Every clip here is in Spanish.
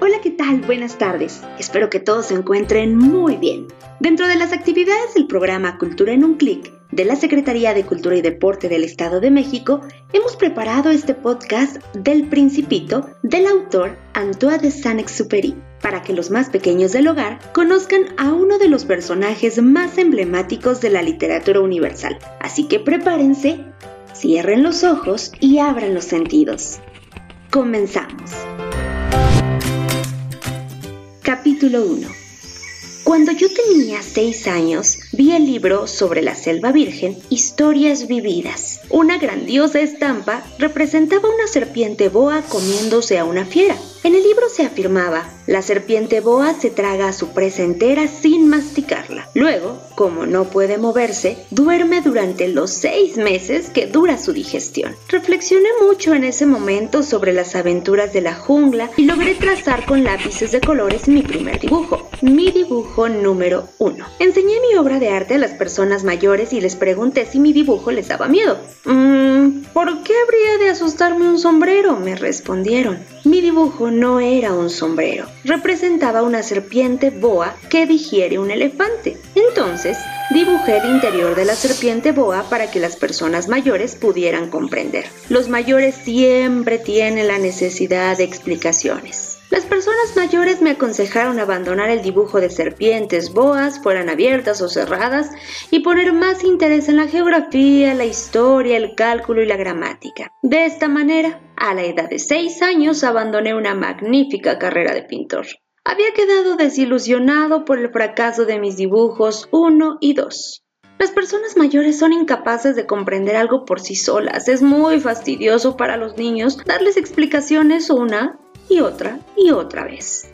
Hola, ¿qué tal? Buenas tardes. Espero que todos se encuentren muy bien. Dentro de las actividades del programa Cultura en un clic de la Secretaría de Cultura y Deporte del Estado de México, hemos preparado este podcast del Principito del autor Antoine de Saint-Exupéry para que los más pequeños del hogar conozcan a uno de los personajes más emblemáticos de la literatura universal. Así que prepárense, cierren los ojos y abran los sentidos. Comenzamos. Capítulo 1 Cuando yo tenía 6 años, vi el libro sobre la selva virgen, Historias Vividas. Una grandiosa estampa representaba una serpiente boa comiéndose a una fiera. En el libro se afirmaba, la serpiente boa se traga a su presa entera sin masticarla. Luego, como no puede moverse, duerme durante los seis meses que dura su digestión. Reflexioné mucho en ese momento sobre las aventuras de la jungla y logré trazar con lápices de colores mi primer dibujo, mi dibujo número uno. Enseñé mi obra de arte a las personas mayores y les pregunté si mi dibujo les daba miedo. Mmm, ¿por qué asustarme un sombrero? me respondieron. Mi dibujo no era un sombrero, representaba una serpiente boa que digiere un elefante. Entonces, dibujé el interior de la serpiente boa para que las personas mayores pudieran comprender. Los mayores siempre tienen la necesidad de explicaciones. Las personas mayores me aconsejaron abandonar el dibujo de serpientes, boas, fueran abiertas o cerradas, y poner más interés en la geografía, la historia, el cálculo y la gramática. De esta manera, a la edad de seis años abandoné una magnífica carrera de pintor. Había quedado desilusionado por el fracaso de mis dibujos 1 y 2. Las personas mayores son incapaces de comprender algo por sí solas. Es muy fastidioso para los niños darles explicaciones una y otra y otra vez.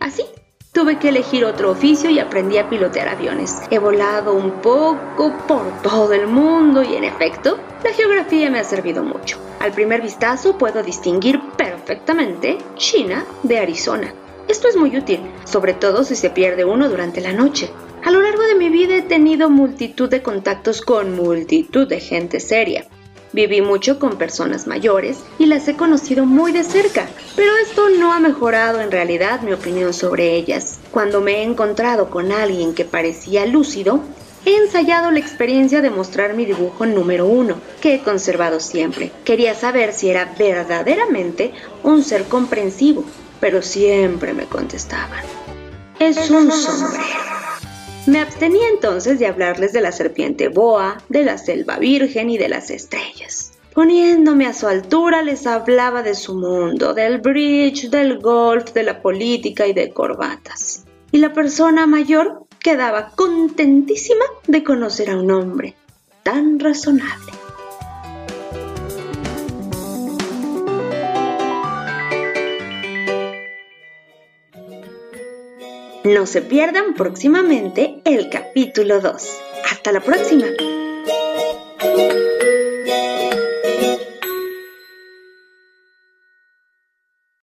Así, tuve que elegir otro oficio y aprendí a pilotear aviones. He volado un poco por todo el mundo y en efecto, la geografía me ha servido mucho. Al primer vistazo puedo distinguir perfectamente China de Arizona. Esto es muy útil, sobre todo si se pierde uno durante la noche. A lo largo de mi vida he tenido multitud de contactos con multitud de gente seria. Viví mucho con personas mayores y las he conocido muy de cerca, pero esto no ha mejorado en realidad mi opinión sobre ellas. Cuando me he encontrado con alguien que parecía lúcido, he ensayado la experiencia de mostrar mi dibujo número uno, que he conservado siempre. Quería saber si era verdaderamente un ser comprensivo, pero siempre me contestaban. Es un sombrero. Me abstenía entonces de hablarles de la serpiente boa, de la selva virgen y de las estrellas. Poniéndome a su altura les hablaba de su mundo, del bridge, del golf, de la política y de corbatas. Y la persona mayor quedaba contentísima de conocer a un hombre tan razonable. No se pierdan próximamente el capítulo 2. Hasta la próxima.